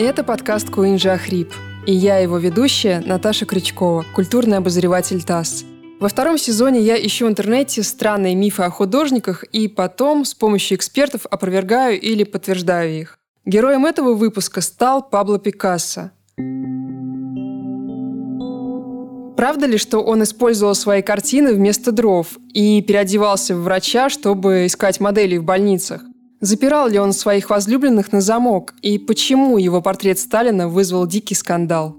Это подкаст Куинджи Ахрип. И я его ведущая Наташа Крючкова, культурный обозреватель ТАСС. Во втором сезоне я ищу в интернете странные мифы о художниках и потом с помощью экспертов опровергаю или подтверждаю их. Героем этого выпуска стал Пабло Пикассо. Правда ли, что он использовал свои картины вместо дров и переодевался в врача, чтобы искать модели в больницах? Запирал ли он своих возлюбленных на замок? И почему его портрет Сталина вызвал дикий скандал?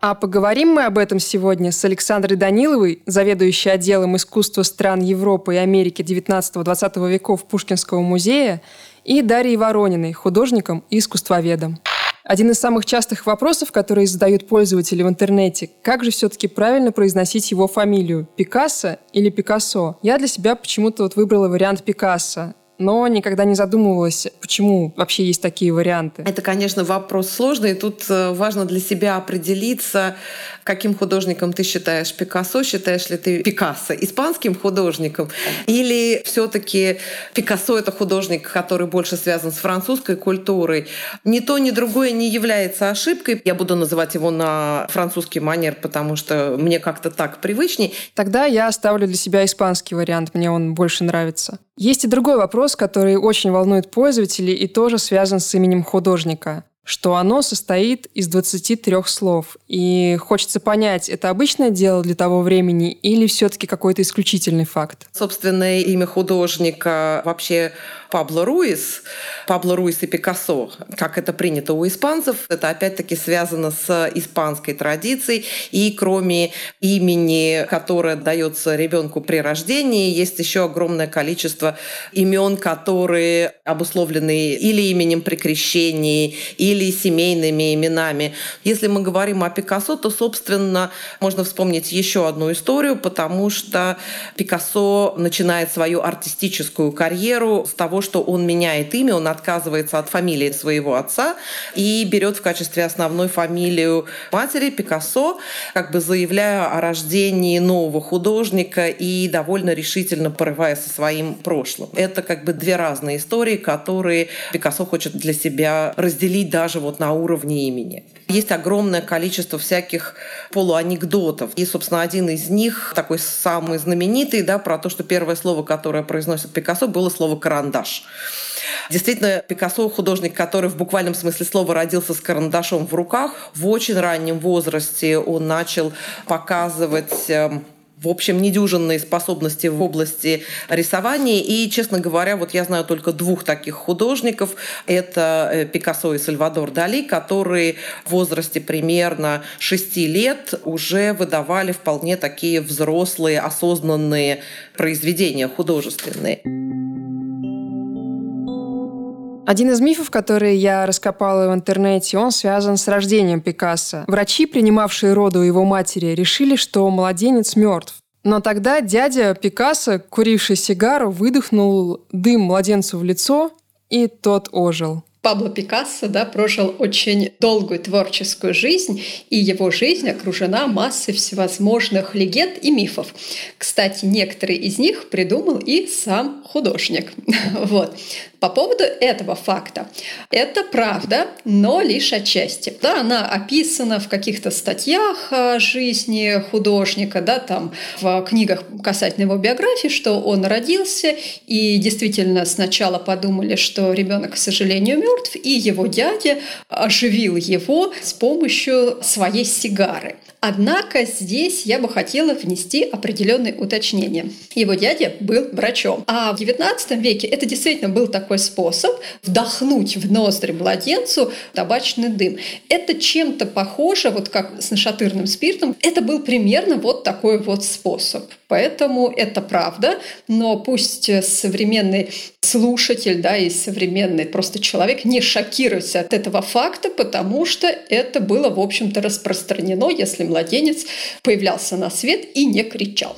А поговорим мы об этом сегодня с Александрой Даниловой, заведующей отделом искусства стран Европы и Америки 19-20 веков Пушкинского музея, и Дарьей Ворониной, художником и искусствоведом. Один из самых частых вопросов, которые задают пользователи в интернете, как же все-таки правильно произносить его фамилию, Пикассо или Пикассо? Я для себя почему-то вот выбрала вариант Пикассо но никогда не задумывалась, почему вообще есть такие варианты. Это, конечно, вопрос сложный. Тут э, важно для себя определиться, каким художником ты считаешь Пикассо, считаешь ли ты Пикассо испанским художником, или все таки Пикассо — это художник, который больше связан с французской культурой. Ни то, ни другое не является ошибкой. Я буду называть его на французский манер, потому что мне как-то так привычней. Тогда я оставлю для себя испанский вариант, мне он больше нравится. Есть и другой вопрос, который очень волнует пользователей и тоже связан с именем художника что оно состоит из 23 слов. И хочется понять, это обычное дело для того времени или все-таки какой-то исключительный факт? Собственное имя художника вообще Пабло Руис, Пабло Руис и Пикассо, как это принято у испанцев, это опять-таки связано с испанской традицией. И кроме имени, которое дается ребенку при рождении, есть еще огромное количество имен, которые обусловлены или именем при крещении, или семейными именами. Если мы говорим о Пикассо, то, собственно, можно вспомнить еще одну историю, потому что Пикассо начинает свою артистическую карьеру с того, что он меняет имя, он отказывается от фамилии своего отца и берет в качестве основной фамилию матери Пикассо, как бы заявляя о рождении нового художника и довольно решительно порывая со своим прошлым. Это как бы две разные истории, которые Пикассо хочет для себя разделить даже вот на уровне имени. Есть огромное количество всяких полуанекдотов. И, собственно, один из них, такой самый знаменитый, да, про то, что первое слово, которое произносит Пикассо, было слово «карандаш». Действительно, Пикассо художник, который в буквальном смысле слова родился с карандашом в руках. В очень раннем возрасте он начал показывать эм, в общем, недюжинные способности в области рисования. И, честно говоря, вот я знаю только двух таких художников. Это э, Пикассо и Сальвадор Дали, которые в возрасте примерно шести лет уже выдавали вполне такие взрослые, осознанные произведения художественные. Один из мифов, которые я раскопала в интернете, он связан с рождением Пикассо. Врачи, принимавшие роды у его матери, решили, что младенец мертв. Но тогда дядя Пикассо, куривший сигару, выдохнул дым младенцу в лицо, и тот ожил. Пабло Пикассо да, прожил очень долгую творческую жизнь, и его жизнь окружена массой всевозможных легенд и мифов. Кстати, некоторые из них придумал и сам художник. Вот. По поводу этого факта. Это правда, но лишь отчасти. Да, она описана в каких-то статьях о жизни художника, да, там в книгах касательно его биографии, что он родился, и действительно сначала подумали, что ребенок, к сожалению, мертв, и его дядя оживил его с помощью своей сигары. Однако здесь я бы хотела внести определенные уточнения. Его дядя был врачом. А в XIX веке это действительно был такой способ вдохнуть в ноздри младенцу табачный дым. Это чем-то похоже, вот как с нашатырным спиртом. Это был примерно вот такой вот способ. Поэтому это правда, но пусть современный слушатель, да, и современный просто человек не шокируется от этого факта, потому что это было, в общем-то, распространено, если младенец появлялся на свет и не кричал.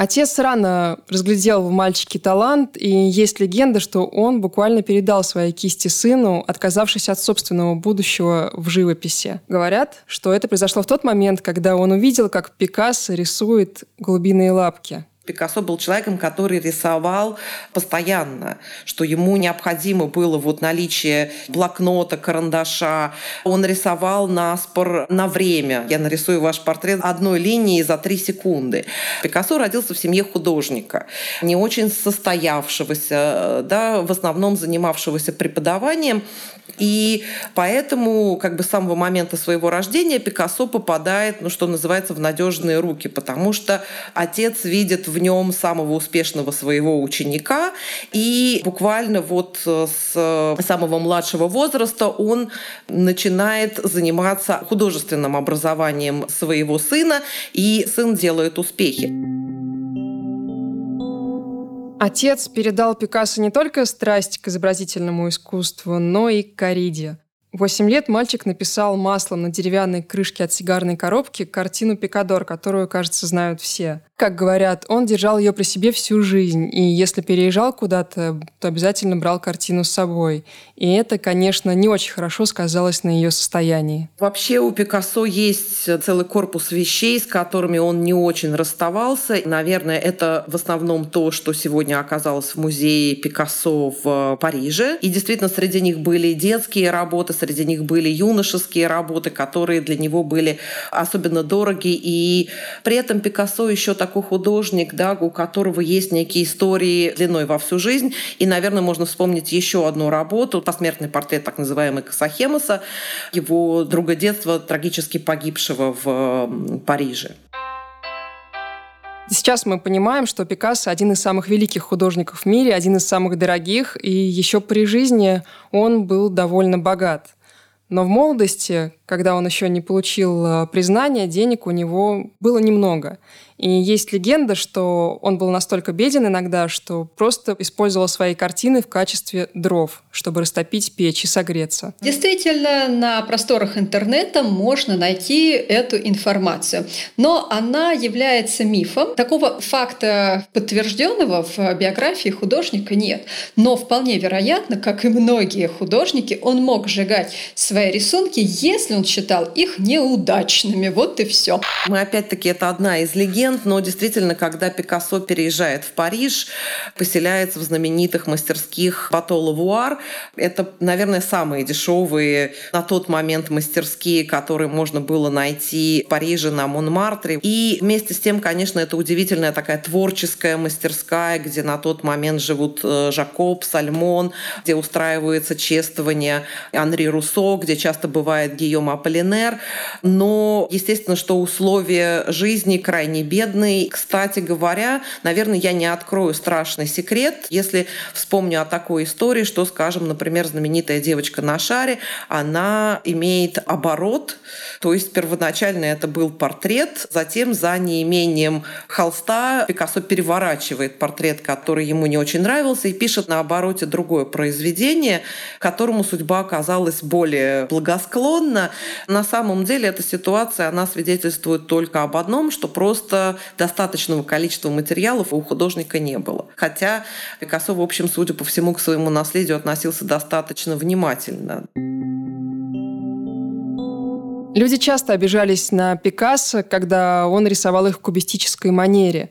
Отец рано разглядел в мальчике талант, и есть легенда, что он буквально передал свои кисти сыну, отказавшись от собственного будущего в живописи. Говорят, что это произошло в тот момент, когда он увидел, как Пикассо рисует голубиные лапки. Пикассо был человеком, который рисовал постоянно, что ему необходимо было вот наличие блокнота, карандаша. Он рисовал на спор на время. Я нарисую ваш портрет одной линией за три секунды. Пикассо родился в семье художника, не очень состоявшегося, да, в основном занимавшегося преподаванием. И поэтому как бы с самого момента своего рождения Пикассо попадает, ну, что называется, в надежные руки, потому что отец видит в нем самого успешного своего ученика, и буквально вот с самого младшего возраста он начинает заниматься художественным образованием своего сына, и сын делает успехи. Отец передал Пикассо не только страсть к изобразительному искусству, но и к кориде. Восемь лет мальчик написал маслом на деревянной крышке от сигарной коробки картину «Пикадор», которую, кажется, знают все. Как говорят, он держал ее при себе всю жизнь, и если переезжал куда-то, то обязательно брал картину с собой. И это, конечно, не очень хорошо сказалось на ее состоянии. Вообще у Пикассо есть целый корпус вещей, с которыми он не очень расставался. Наверное, это в основном то, что сегодня оказалось в музее Пикассо в Париже. И действительно, среди них были детские работы, среди них были юношеские работы, которые для него были особенно дороги. И при этом Пикассо еще так такой художник, да, у которого есть некие истории длиной во всю жизнь. И, наверное, можно вспомнить еще одну работу, посмертный портрет так называемый Касахемоса, его друга детства, трагически погибшего в Париже. Сейчас мы понимаем, что Пикассо один из самых великих художников в мире, один из самых дорогих, и еще при жизни он был довольно богат. Но в молодости, когда он еще не получил э, признания, денег у него было немного. И есть легенда, что он был настолько беден иногда, что просто использовал свои картины в качестве дров, чтобы растопить печь и согреться. Действительно, на просторах интернета можно найти эту информацию. Но она является мифом. Такого факта подтвержденного в биографии художника нет. Но вполне вероятно, как и многие художники, он мог сжигать свои рисунки, если он считал их неудачными. Вот и все. Мы опять-таки, это одна из легенд, момент, но действительно, когда Пикассо переезжает в Париж, поселяется в знаменитых мастерских Бато Лавуар, это, наверное, самые дешевые на тот момент мастерские, которые можно было найти в Париже на Монмартре. И вместе с тем, конечно, это удивительная такая творческая мастерская, где на тот момент живут э, Жакоб, Сальмон, где устраивается чествование Анри Руссо, где часто бывает Гийом Аполлинер. Но, естественно, что условия жизни крайне бедные, бедный. Кстати говоря, наверное, я не открою страшный секрет, если вспомню о такой истории, что, скажем, например, знаменитая девочка на шаре, она имеет оборот, то есть первоначально это был портрет, затем за неимением холста Пикассо переворачивает портрет, который ему не очень нравился, и пишет на обороте другое произведение, которому судьба оказалась более благосклонна. На самом деле эта ситуация, она свидетельствует только об одном, что просто достаточного количества материалов у художника не было. Хотя Пикассо, в общем, судя по всему, к своему наследию относился достаточно внимательно. Люди часто обижались на Пикассо, когда он рисовал их в кубистической манере.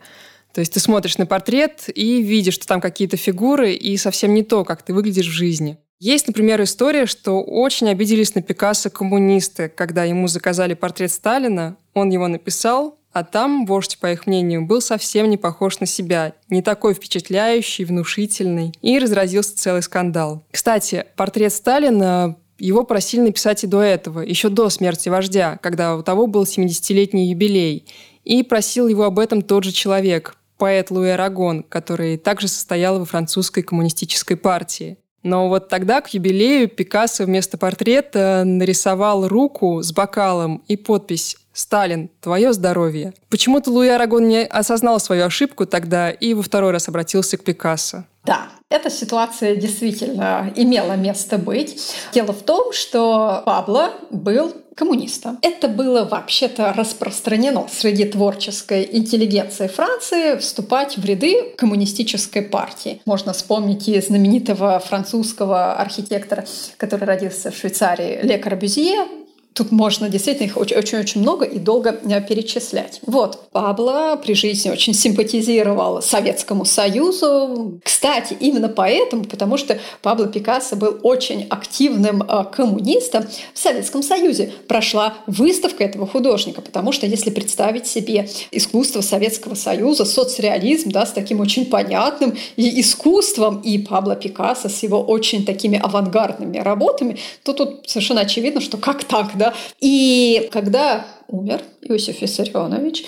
То есть ты смотришь на портрет и видишь, что там какие-то фигуры, и совсем не то, как ты выглядишь в жизни. Есть, например, история, что очень обиделись на Пикассо коммунисты, когда ему заказали портрет Сталина, он его написал, а там вождь, по их мнению, был совсем не похож на себя, не такой впечатляющий, внушительный, и разразился целый скандал. Кстати, портрет Сталина его просили написать и до этого, еще до смерти вождя, когда у того был 70-летний юбилей. И просил его об этом тот же человек, поэт Луи Арагон, который также состоял во французской коммунистической партии. Но вот тогда к юбилею Пикассо вместо портрета нарисовал руку с бокалом и подпись Сталин, твое здоровье. Почему-то Луи Арагон не осознал свою ошибку тогда и во второй раз обратился к Пикассо. Да, эта ситуация действительно имела место быть. Дело в том, что Пабло был коммунистом. Это было вообще-то распространено среди творческой интеллигенции Франции вступать в ряды коммунистической партии. Можно вспомнить и знаменитого французского архитектора, который родился в Швейцарии, Ле Корбюзье, Тут можно действительно их очень-очень много и долго э, перечислять. Вот, Пабло при жизни очень симпатизировал Советскому Союзу. Кстати, именно поэтому, потому что Пабло Пикассо был очень активным э, коммунистом, в Советском Союзе прошла выставка этого художника, потому что если представить себе искусство Советского Союза, соцреализм, да, с таким очень понятным и искусством, и Пабло Пикассо с его очень такими авангардными работами, то тут совершенно очевидно, что как так, да? И когда умер Иосиф Виссарионович,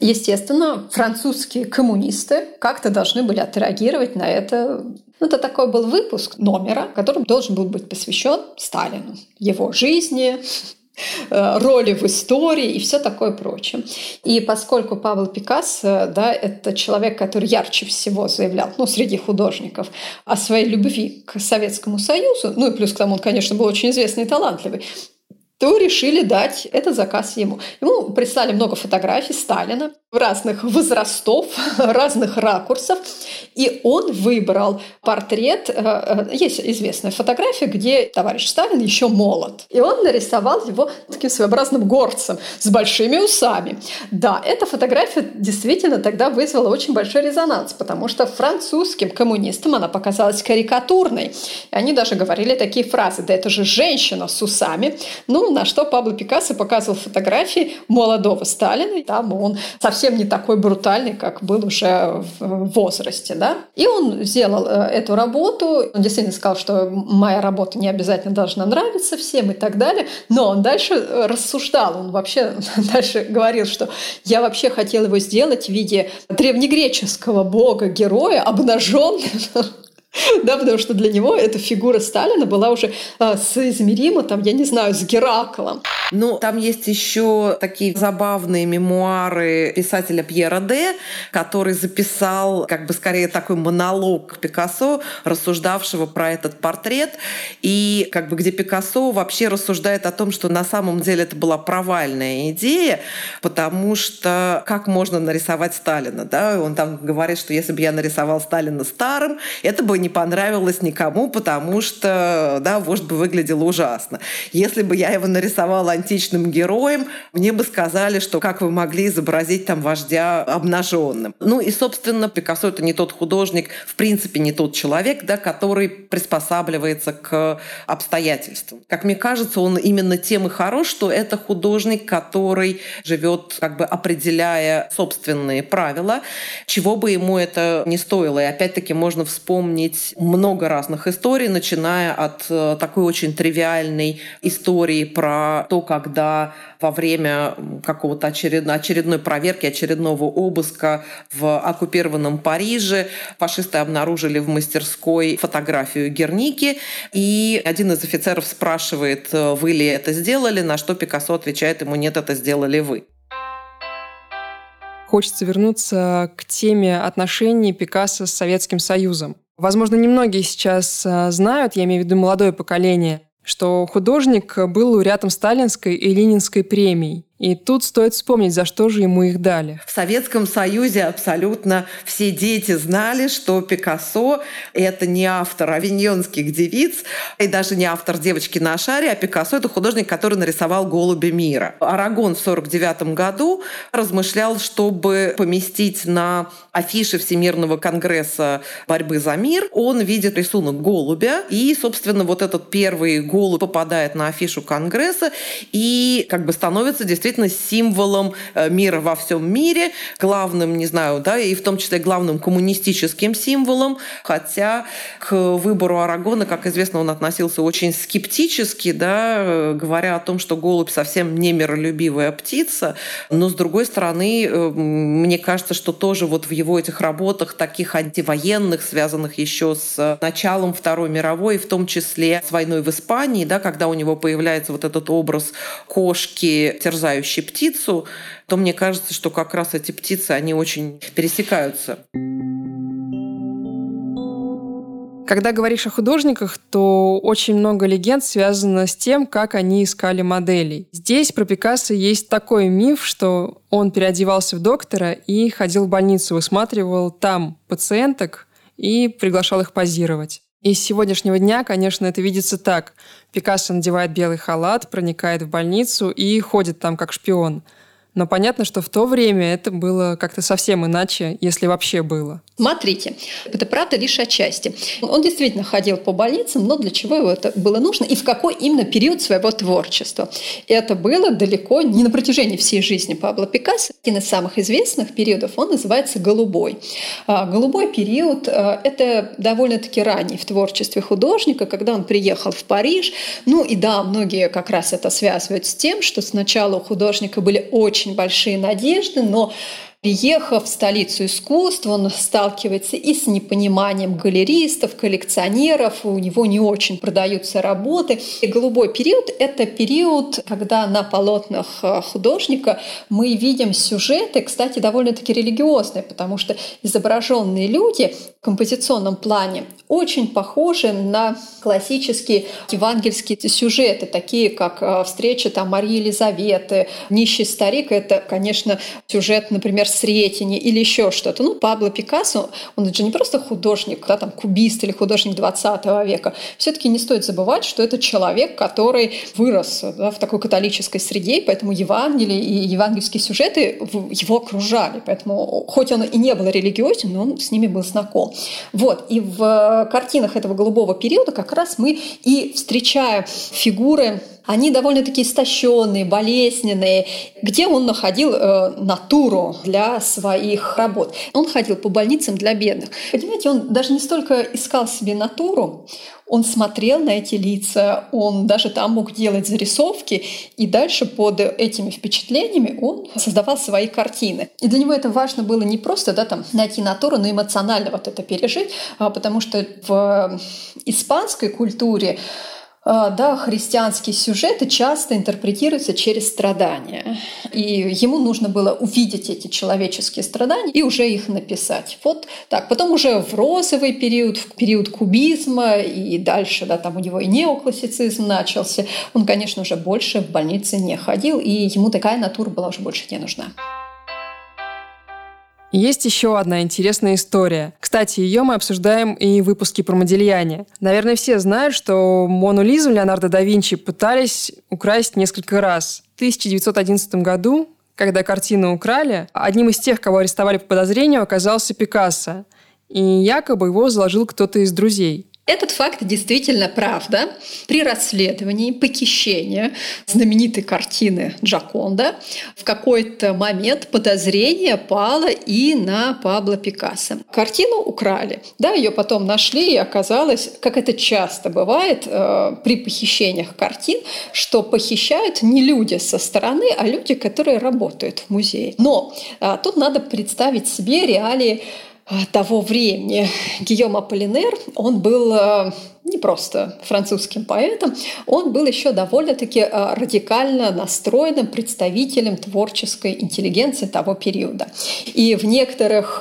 естественно, французские коммунисты как-то должны были отреагировать на это. Ну, это такой был выпуск номера, который должен был быть посвящен Сталину, его жизни, э, роли в истории и все такое прочее. И поскольку Павел Пикассо, да, это человек, который ярче всего заявлял, ну, среди художников, о своей любви к Советскому Союзу, ну и плюс к тому он, конечно, был очень известный и талантливый, то решили дать этот заказ ему. Ему прислали много фотографий Сталина разных возрастов, разных ракурсов, и он выбрал портрет. Э, э, есть известная фотография, где товарищ Сталин еще молод. И он нарисовал его таким своеобразным горцем с большими усами. Да, эта фотография действительно тогда вызвала очень большой резонанс, потому что французским коммунистам она показалась карикатурной. И они даже говорили такие фразы, да это же женщина с усами. Ну, на что Пабло Пикассо показывал фотографии молодого Сталина. Там он совсем не такой брутальный, как был уже в возрасте. Да? И он сделал э, эту работу. Он действительно сказал, что моя работа не обязательно должна нравиться всем и так далее. Но он дальше э, рассуждал. Он вообще дальше говорил, что я вообще хотел его сделать в виде древнегреческого бога-героя, обнаженного Да, потому что для него эта фигура Сталина была уже а, соизмерима, там, я не знаю, с Гераклом. Ну, там есть еще такие забавные мемуары писателя Пьера Де, который записал, как бы скорее такой монолог Пикассо, рассуждавшего про этот портрет, и как бы где Пикассо вообще рассуждает о том, что на самом деле это была провальная идея, потому что как можно нарисовать Сталина, да? Он там говорит, что если бы я нарисовал Сталина старым, это бы не понравилось никому, потому что, да, вождь бы выглядел ужасно. Если бы я его нарисовала античным героем, мне бы сказали, что как вы могли изобразить там вождя обнаженным. Ну и, собственно, Пикассо это не тот художник, в принципе, не тот человек, да, который приспосабливается к обстоятельствам. Как мне кажется, он именно тем и хорош, что это художник, который живет, как бы определяя собственные правила, чего бы ему это не стоило. И опять-таки можно вспомнить вспомнить много разных историй, начиная от э, такой очень тривиальной истории про то, когда во время какого-то очередной, очередной проверки, очередного обыска в оккупированном Париже фашисты обнаружили в мастерской фотографию Герники, и один из офицеров спрашивает, э, вы ли это сделали, на что Пикассо отвечает ему, нет, это сделали вы хочется вернуться к теме отношений Пикассо с Советским Союзом. Возможно, немногие сейчас а, знают, я имею в виду молодое поколение, что художник был лауреатом Сталинской и Ленинской премий. И тут стоит вспомнить, за что же ему их дали. В Советском Союзе абсолютно все дети знали, что Пикассо — это не автор авиньонских девиц, и даже не автор «Девочки на шаре», а Пикассо — это художник, который нарисовал «Голуби мира». Арагон в 1949 году размышлял, чтобы поместить на афише Всемирного конгресса борьбы за мир, он видит рисунок голубя, и, собственно, вот этот первый голубь попадает на афишу конгресса и как бы становится действительно действительно символом э, мира во всем мире, главным, не знаю, да, и в том числе главным коммунистическим символом, хотя к выбору Арагона, как известно, он относился очень скептически, да, э, говоря о том, что голубь совсем не миролюбивая птица, но с другой стороны, э, мне кажется, что тоже вот в его этих работах, таких антивоенных, связанных еще с началом Второй мировой, в том числе с войной в Испании, да, когда у него появляется вот этот образ кошки, терзающей летающую птицу, то мне кажется, что как раз эти птицы, они очень пересекаются. Когда говоришь о художниках, то очень много легенд связано с тем, как они искали моделей. Здесь про Пикассо есть такой миф, что он переодевался в доктора и ходил в больницу, высматривал там пациенток и приглашал их позировать. И с сегодняшнего дня, конечно, это видится так. Пикассо надевает белый халат, проникает в больницу и ходит там как шпион – но понятно, что в то время это было как-то совсем иначе, если вообще было. Смотрите, это правда лишь отчасти. Он действительно ходил по больницам, но для чего его это было нужно и в какой именно период своего творчества? Это было далеко не на протяжении всей жизни Пабло Пикассо. Один из самых известных периодов, он называется «Голубой». А, голубой период а, – это довольно-таки ранний в творчестве художника, когда он приехал в Париж. Ну и да, многие как раз это связывают с тем, что сначала у художника были очень очень большие надежды, но Приехав в столицу искусств, он сталкивается и с непониманием галеристов, коллекционеров, у него не очень продаются работы. И голубой период — это период, когда на полотнах э, художника мы видим сюжеты, кстати, довольно-таки религиозные, потому что изображенные люди композиционном плане очень похожи на классические евангельские сюжеты, такие как э, встреча там Марии Елизаветы, нищий старик. Это, конечно, сюжет, например, Сретение или еще что-то. Ну, Пабло Пикассо, он же не просто художник, да, там, кубист или художник 20 века. Все-таки не стоит забывать, что это человек, который вырос да, в такой католической среде, и поэтому Евангелие и евангельские сюжеты его окружали. Поэтому, хоть он и не был религиозен, но он с ними был знаком. Вот. И в картинах этого голубого периода как раз мы и встречаем фигуры они довольно-таки истощенные, болезненные, где он находил э, натуру для своих работ. Он ходил по больницам для бедных. Понимаете, он даже не столько искал себе натуру, он смотрел на эти лица, он даже там мог делать зарисовки, и дальше под этими впечатлениями он создавал свои картины. И для него это важно было не просто да, там, найти натуру, но эмоционально вот это пережить, а потому что в испанской культуре да, христианские сюжеты часто интерпретируются через страдания. И ему нужно было увидеть эти человеческие страдания и уже их написать. Вот так. Потом уже в розовый период, в период кубизма и дальше, да, там у него и неоклассицизм начался. Он, конечно, уже больше в больнице не ходил, и ему такая натура была уже больше не нужна. Есть еще одна интересная история. Кстати, ее мы обсуждаем и в выпуске про Модельяне. Наверное, все знают, что Мону Лизу Леонардо да Винчи пытались украсть несколько раз. В 1911 году, когда картину украли, одним из тех, кого арестовали по подозрению, оказался Пикассо. И якобы его заложил кто-то из друзей. Этот факт действительно правда. При расследовании похищения знаменитой картины Джаконда в какой-то момент подозрение пало и на Пабло Пикассо. Картину украли. Да, ее потом нашли, и оказалось, как это часто бывает э, при похищениях картин, что похищают не люди со стороны, а люди, которые работают в музее. Но э, тут надо представить себе реалии того времени. Гийом Аполлинер, он был э, не просто французским поэтом, он был еще довольно-таки э, радикально настроенным представителем творческой интеллигенции того периода. И в некоторых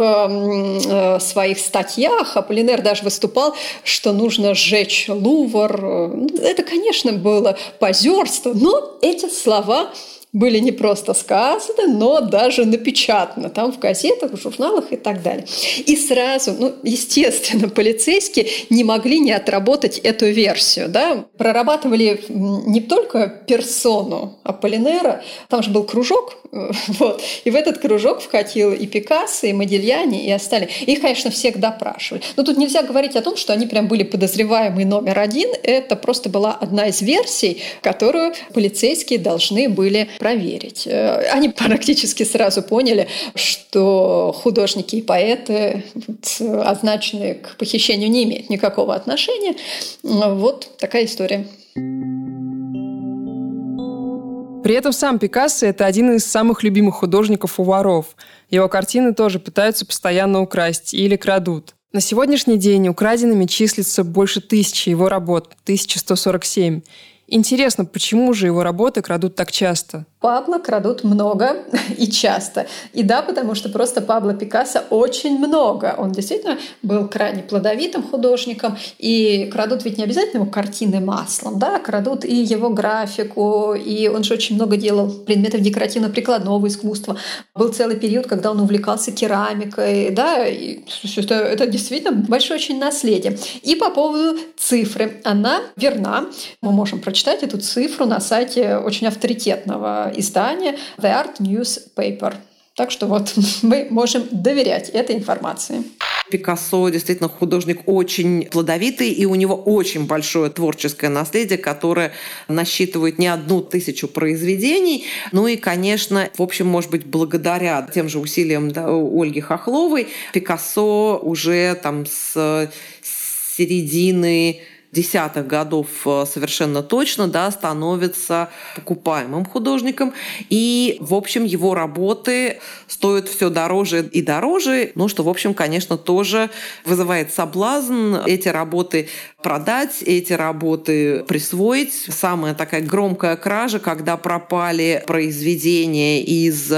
своих статьях Аполлинер даже выступал, что нужно сжечь Лувр. Это, конечно, было позерство, но эти слова были не просто сказаны, но даже напечатаны там в газетах, в журналах и так далее. И сразу, ну, естественно, полицейские не могли не отработать эту версию. Да? Прорабатывали не только персону Аполлинера, там же был кружок, вот, и в этот кружок вкатил и Пикассо, и Модильяни, и остальные. Их, конечно, всех допрашивали. Но тут нельзя говорить о том, что они прям были подозреваемые номер один. Это просто была одна из версий, которую полицейские должны были проверить. Э, они практически сразу поняли, что художники и поэты, означенные к похищению, не имеют никакого отношения. Вот такая история. При этом сам Пикассо – это один из самых любимых художников у воров. Его картины тоже пытаются постоянно украсть или крадут. На сегодняшний день украденными числится больше тысячи его работ, 1147. Интересно, почему же его работы крадут так часто? Пабло крадут много и часто. И да, потому что просто Пабло Пикассо очень много. Он действительно был крайне плодовитым художником. И крадут ведь не обязательно его картины маслом, да, крадут и его графику. И он же очень много делал предметов декоративно-прикладного искусства. Был целый период, когда он увлекался керамикой, да, и это, это действительно большое очень наследие. И по поводу цифры. Она верна. Мы можем прочитать эту цифру на сайте очень авторитетного издания The Art Newspaper. Так что вот мы можем доверять этой информации. Пикассо действительно художник очень плодовитый, и у него очень большое творческое наследие, которое насчитывает не одну тысячу произведений. Ну и, конечно, в общем, может быть, благодаря тем же усилиям да, Ольги Хохловой, Пикассо уже там с середины десятых годов э, совершенно точно да, становится покупаемым художником. И, в общем, его работы стоят все дороже и дороже, ну, что, в общем, конечно, тоже вызывает соблазн эти работы продать, эти работы присвоить. Самая такая громкая кража, когда пропали произведения из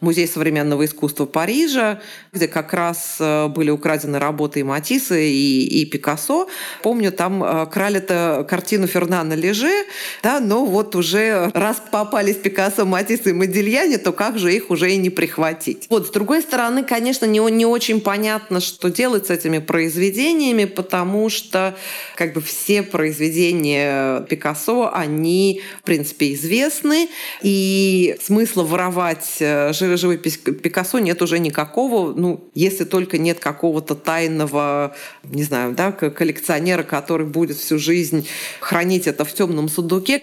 Музея современного искусства Парижа, где как раз э, были украдены работы и Матисса, и, и Пикассо. Помню, там э, крали-то картину Фернана Леже, да, но вот уже раз попались Пикассо, Матисса и Модильяне, то как же их уже и не прихватить. Вот, с другой стороны, конечно, не, не очень понятно, что делать с этими произведениями, потому что как бы все произведения Пикассо, они, в принципе, известны, и смысла воровать э, живопись Пикассо нет уже никакого, ну, если только нет какого-то тайного, не знаю, да, коллекционера, который будет всю жизнь хранить это в темном сундуке.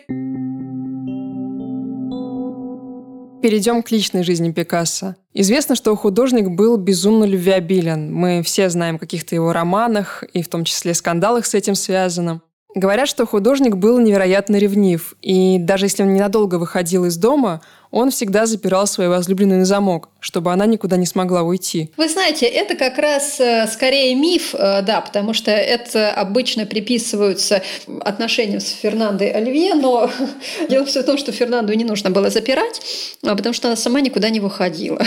Перейдем к личной жизни Пикассо. Известно, что художник был безумно любвеобилен. Мы все знаем о каких-то его романах, и в том числе скандалах с этим связанным. Говорят, что художник был невероятно ревнив, и даже если он ненадолго выходил из дома, он всегда запирал свою возлюбленную на замок, чтобы она никуда не смогла уйти. Вы знаете, это как раз э, скорее миф, э, да, потому что это обычно приписываются отношениям с Фернандой Оливье, но дело все в том, что Фернанду не нужно было запирать, а потому что она сама никуда не выходила.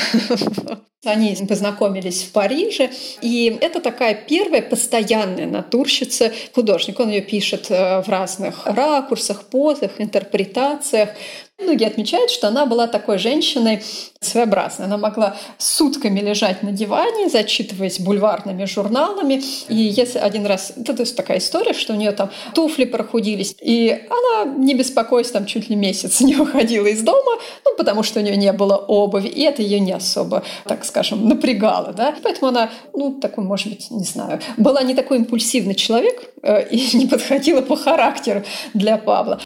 Они познакомились в Париже, и это такая первая постоянная натурщица художник. Он ее пишет э, в разных ракурсах, позах, интерпретациях. Многие отмечают, что она была такой женщиной своеобразной. Она могла сутками лежать на диване, зачитываясь бульварными журналами. И если один раз... Это то есть такая история, что у нее там туфли прохудились, и она, не беспокоясь, там чуть ли месяц не уходила из дома, ну, потому что у нее не было обуви, и это ее не особо, так скажем, напрягало. Да? Поэтому она, ну, такой, может быть, не знаю, была не такой импульсивный человек э, и не подходила по характеру для Павла.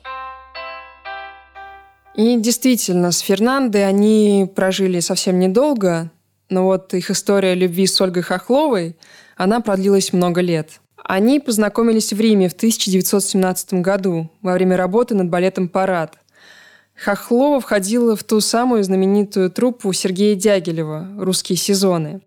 И действительно, с Фернандой они прожили совсем недолго, но вот их история любви с Ольгой Хохловой, она продлилась много лет. Они познакомились в Риме в 1917 году во время работы над балетом «Парад». Хохлова входила в ту самую знаменитую труппу Сергея Дягилева «Русские сезоны».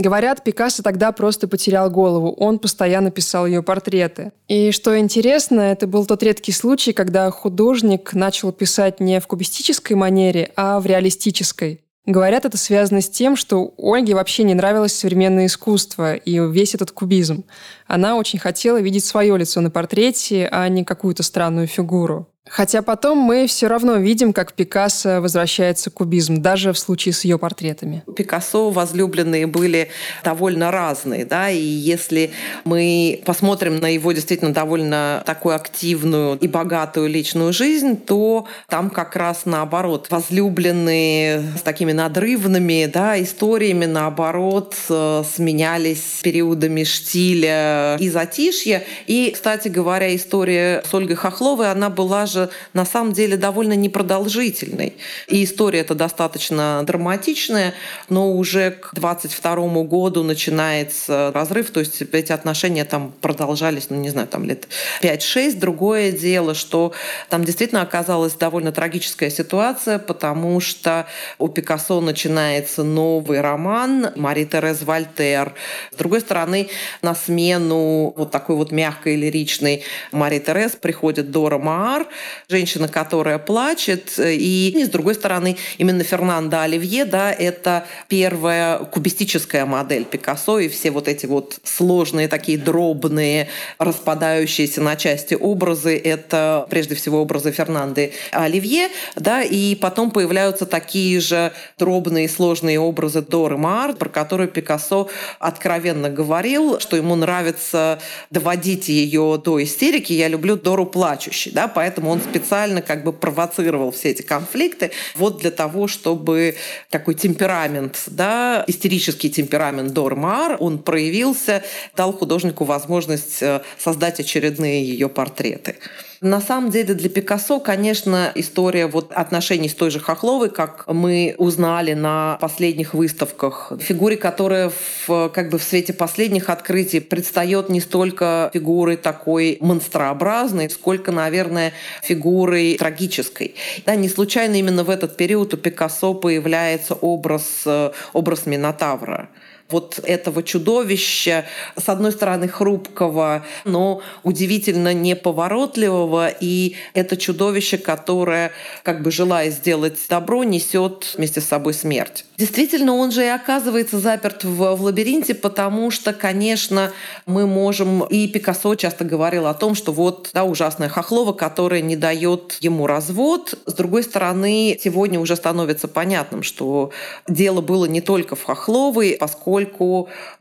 Говорят, Пикассо тогда просто потерял голову. Он постоянно писал ее портреты. И что интересно, это был тот редкий случай, когда художник начал писать не в кубистической манере, а в реалистической. Говорят, это связано с тем, что Ольге вообще не нравилось современное искусство и весь этот кубизм. Она очень хотела видеть свое лицо на портрете, а не какую-то странную фигуру. Хотя потом мы все равно видим, как Пикассо возвращается к кубизм, даже в случае с ее портретами. Пикассо возлюбленные были довольно разные, да, и если мы посмотрим на его действительно довольно такую активную и богатую личную жизнь, то там как раз наоборот возлюбленные с такими надрывными, да, историями наоборот э, сменялись периодами штиля и затишья. И, кстати говоря, история с Ольгой Хохловой, она была же даже на самом деле довольно непродолжительной. И история эта достаточно драматичная, но уже к 22 году начинается разрыв, то есть эти отношения там продолжались, ну не знаю, там лет 5-6. Другое дело, что там действительно оказалась довольно трагическая ситуация, потому что у Пикассо начинается новый роман Мари Терез Вольтер. С другой стороны, на смену вот такой вот мягкой лиричной Мари Терез приходит Дора Маар, женщина, которая плачет. И, и с другой стороны, именно Фернандо Оливье, да, это первая кубистическая модель Пикассо, и все вот эти вот сложные, такие дробные, распадающиеся на части образы, это прежде всего образы Фернанды Оливье, да, и потом появляются такие же дробные, сложные образы Доры Маар, про которые Пикассо откровенно говорил, что ему нравится доводить ее до истерики. Я люблю Дору плачущей, да, поэтому он специально как бы провоцировал все эти конфликты вот для того, чтобы такой темперамент, да, истерический темперамент Доры Маар, он проявился, дал художнику возможность э, создать очередные ее портреты. На самом деле для Пикассо, конечно, история вот отношений с той же Хохловой, как мы узнали на последних выставках, фигуре, которая в, как бы в свете последних открытий предстает не столько фигурой такой монстрообразной, сколько, наверное, фигурой трагической. Да, не случайно именно в этот период у Пикассо появляется образ, э, образ Минотавра вот этого чудовища, с одной стороны, хрупкого, но удивительно неповоротливого, и это чудовище, которое, как бы желая сделать добро, несет вместе с собой смерть. Действительно, он же и оказывается заперт в, в лабиринте, потому что, конечно, мы можем... И Пикассо часто говорил о том, что вот да, ужасная Хохлова, которая не дает ему развод. С другой стороны, сегодня уже становится понятным, что дело было не только в Хохловой, поскольку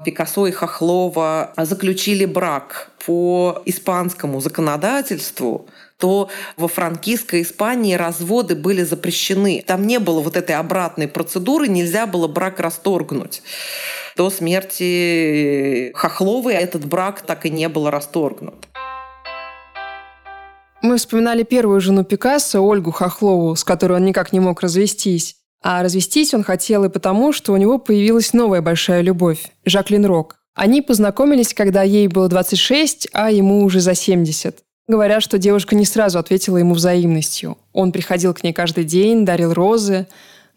Пикассо и Хохлова заключили брак по испанскому законодательству, то во франкистской Испании разводы были запрещены. Там не было вот этой обратной процедуры, нельзя было брак расторгнуть. До смерти Хохловой этот брак так и не был расторгнут. Мы вспоминали первую жену Пикассо, Ольгу Хохлову, с которой он никак не мог развестись. А развестись он хотел и потому, что у него появилась новая большая любовь – Жаклин Рок. Они познакомились, когда ей было 26, а ему уже за 70. Говорят, что девушка не сразу ответила ему взаимностью. Он приходил к ней каждый день, дарил розы.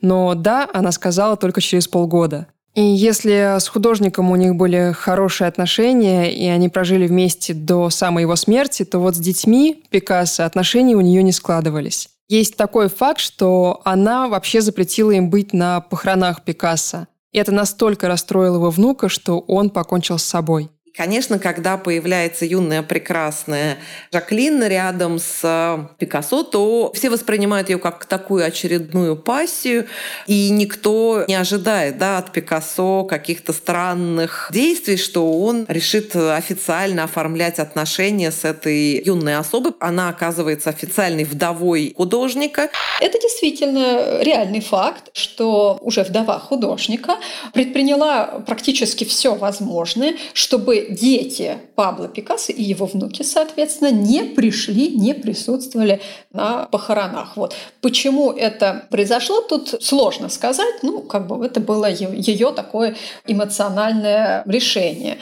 Но да, она сказала только через полгода. И если с художником у них были хорошие отношения, и они прожили вместе до самой его смерти, то вот с детьми Пикассо отношения у нее не складывались. Есть такой факт, что она вообще запретила им быть на похоронах Пикассо. И это настолько расстроило его внука, что он покончил с собой. Конечно, когда появляется юная прекрасная Жаклин рядом с э, Пикассо, то все воспринимают ее как такую очередную пассию, и никто не ожидает да, от Пикассо каких-то странных действий, что он решит официально оформлять отношения с этой юной особой. Она оказывается официальной вдовой художника. Это действительно реальный факт, что уже вдова художника предприняла практически все возможное, чтобы дети Пабло Пикассо и его внуки, соответственно, не пришли, не присутствовали на похоронах. Вот. Почему это произошло, тут сложно сказать. Ну, как бы это было ее такое эмоциональное решение.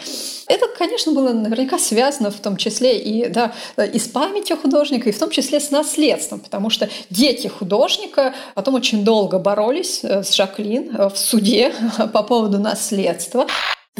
Это, конечно, было наверняка связано в том числе и, да, и с памятью художника, и в том числе с наследством, потому что дети художника потом очень долго боролись э, с Жаклин э, в суде по поводу наследства.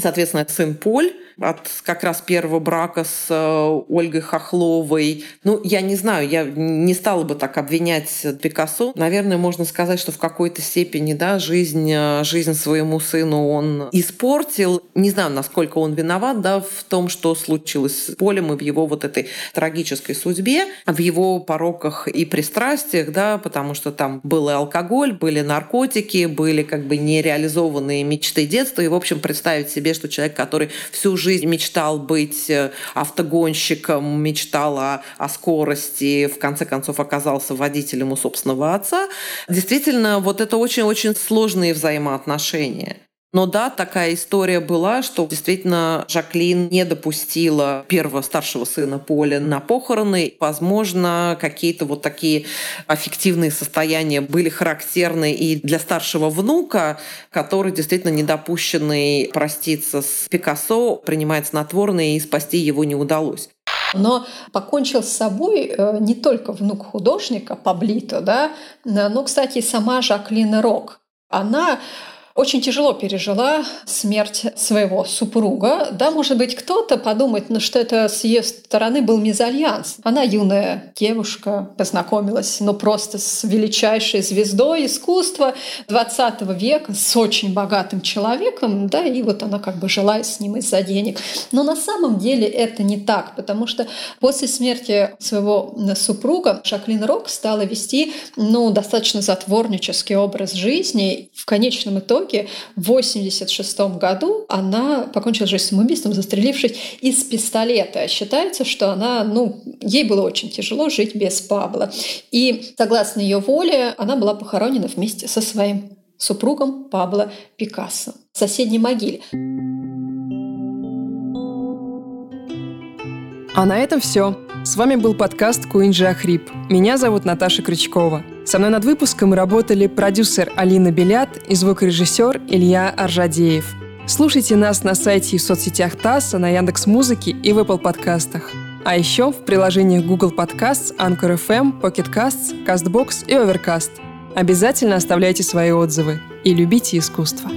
Соответственно, сын Поль от как раз первого брака с э, Ольгой Хохловой. Ну, я не знаю, я не стала бы так обвинять Пикассо. Наверное, можно сказать, что в какой-то степени, да, жизнь, э, жизнь своему сыну он испортил. Не знаю, насколько он виноват, да, в том, что случилось с Полем и в его вот этой трагической судьбе, в его пороках и пристрастиях, да, потому что там был и алкоголь, были наркотики, были как бы нереализованные мечты детства. И, в общем, представить себе, что человек, который всю жизнь жизнь мечтал быть э, автогонщиком, мечтал о, о скорости, в конце концов оказался водителем у собственного отца. Действительно, вот это очень-очень сложные взаимоотношения. Но да, такая история была, что действительно Жаклин не допустила первого старшего сына Поля на похороны. Возможно, какие-то вот такие аффективные состояния были характерны и для старшего внука, который действительно недопущенный проститься с Пикассо, принимает снотворное и спасти его не удалось. Но покончил с собой э, не только внук художника Паблито, да, но, кстати, сама Жаклина Рок. Она очень тяжело пережила смерть своего супруга. Да, может быть, кто-то подумает, ну, что это с ее стороны был мезальянс. Она юная девушка, познакомилась, ну, просто с величайшей звездой искусства 20 века, с очень богатым человеком, да, и вот она как бы жила с ним из-за денег. Но на самом деле это не так, потому что после смерти своего супруга Жаклин Рок стала вести, ну, достаточно затворнический образ жизни. В конечном итоге в 1986 году она покончила жизнь самоубийством, застрелившись из пистолета. Считается, что она, ну, ей было очень тяжело жить без Пабла. И согласно ее воле, она была похоронена вместе со своим супругом Пабло Пикассо в соседней могиле. А на этом все. С вами был подкаст Куинджи Ахрип. Меня зовут Наташа Крючкова. Со мной над выпуском работали продюсер Алина Белят и звукорежиссер Илья Аржадеев. Слушайте нас на сайте и в соцсетях ТАССа, на Яндекс Музыке и в Apple подкастах. А еще в приложениях Google Podcasts, Anchor FM, Pocket Casts, CastBox и Overcast. Обязательно оставляйте свои отзывы и любите искусство.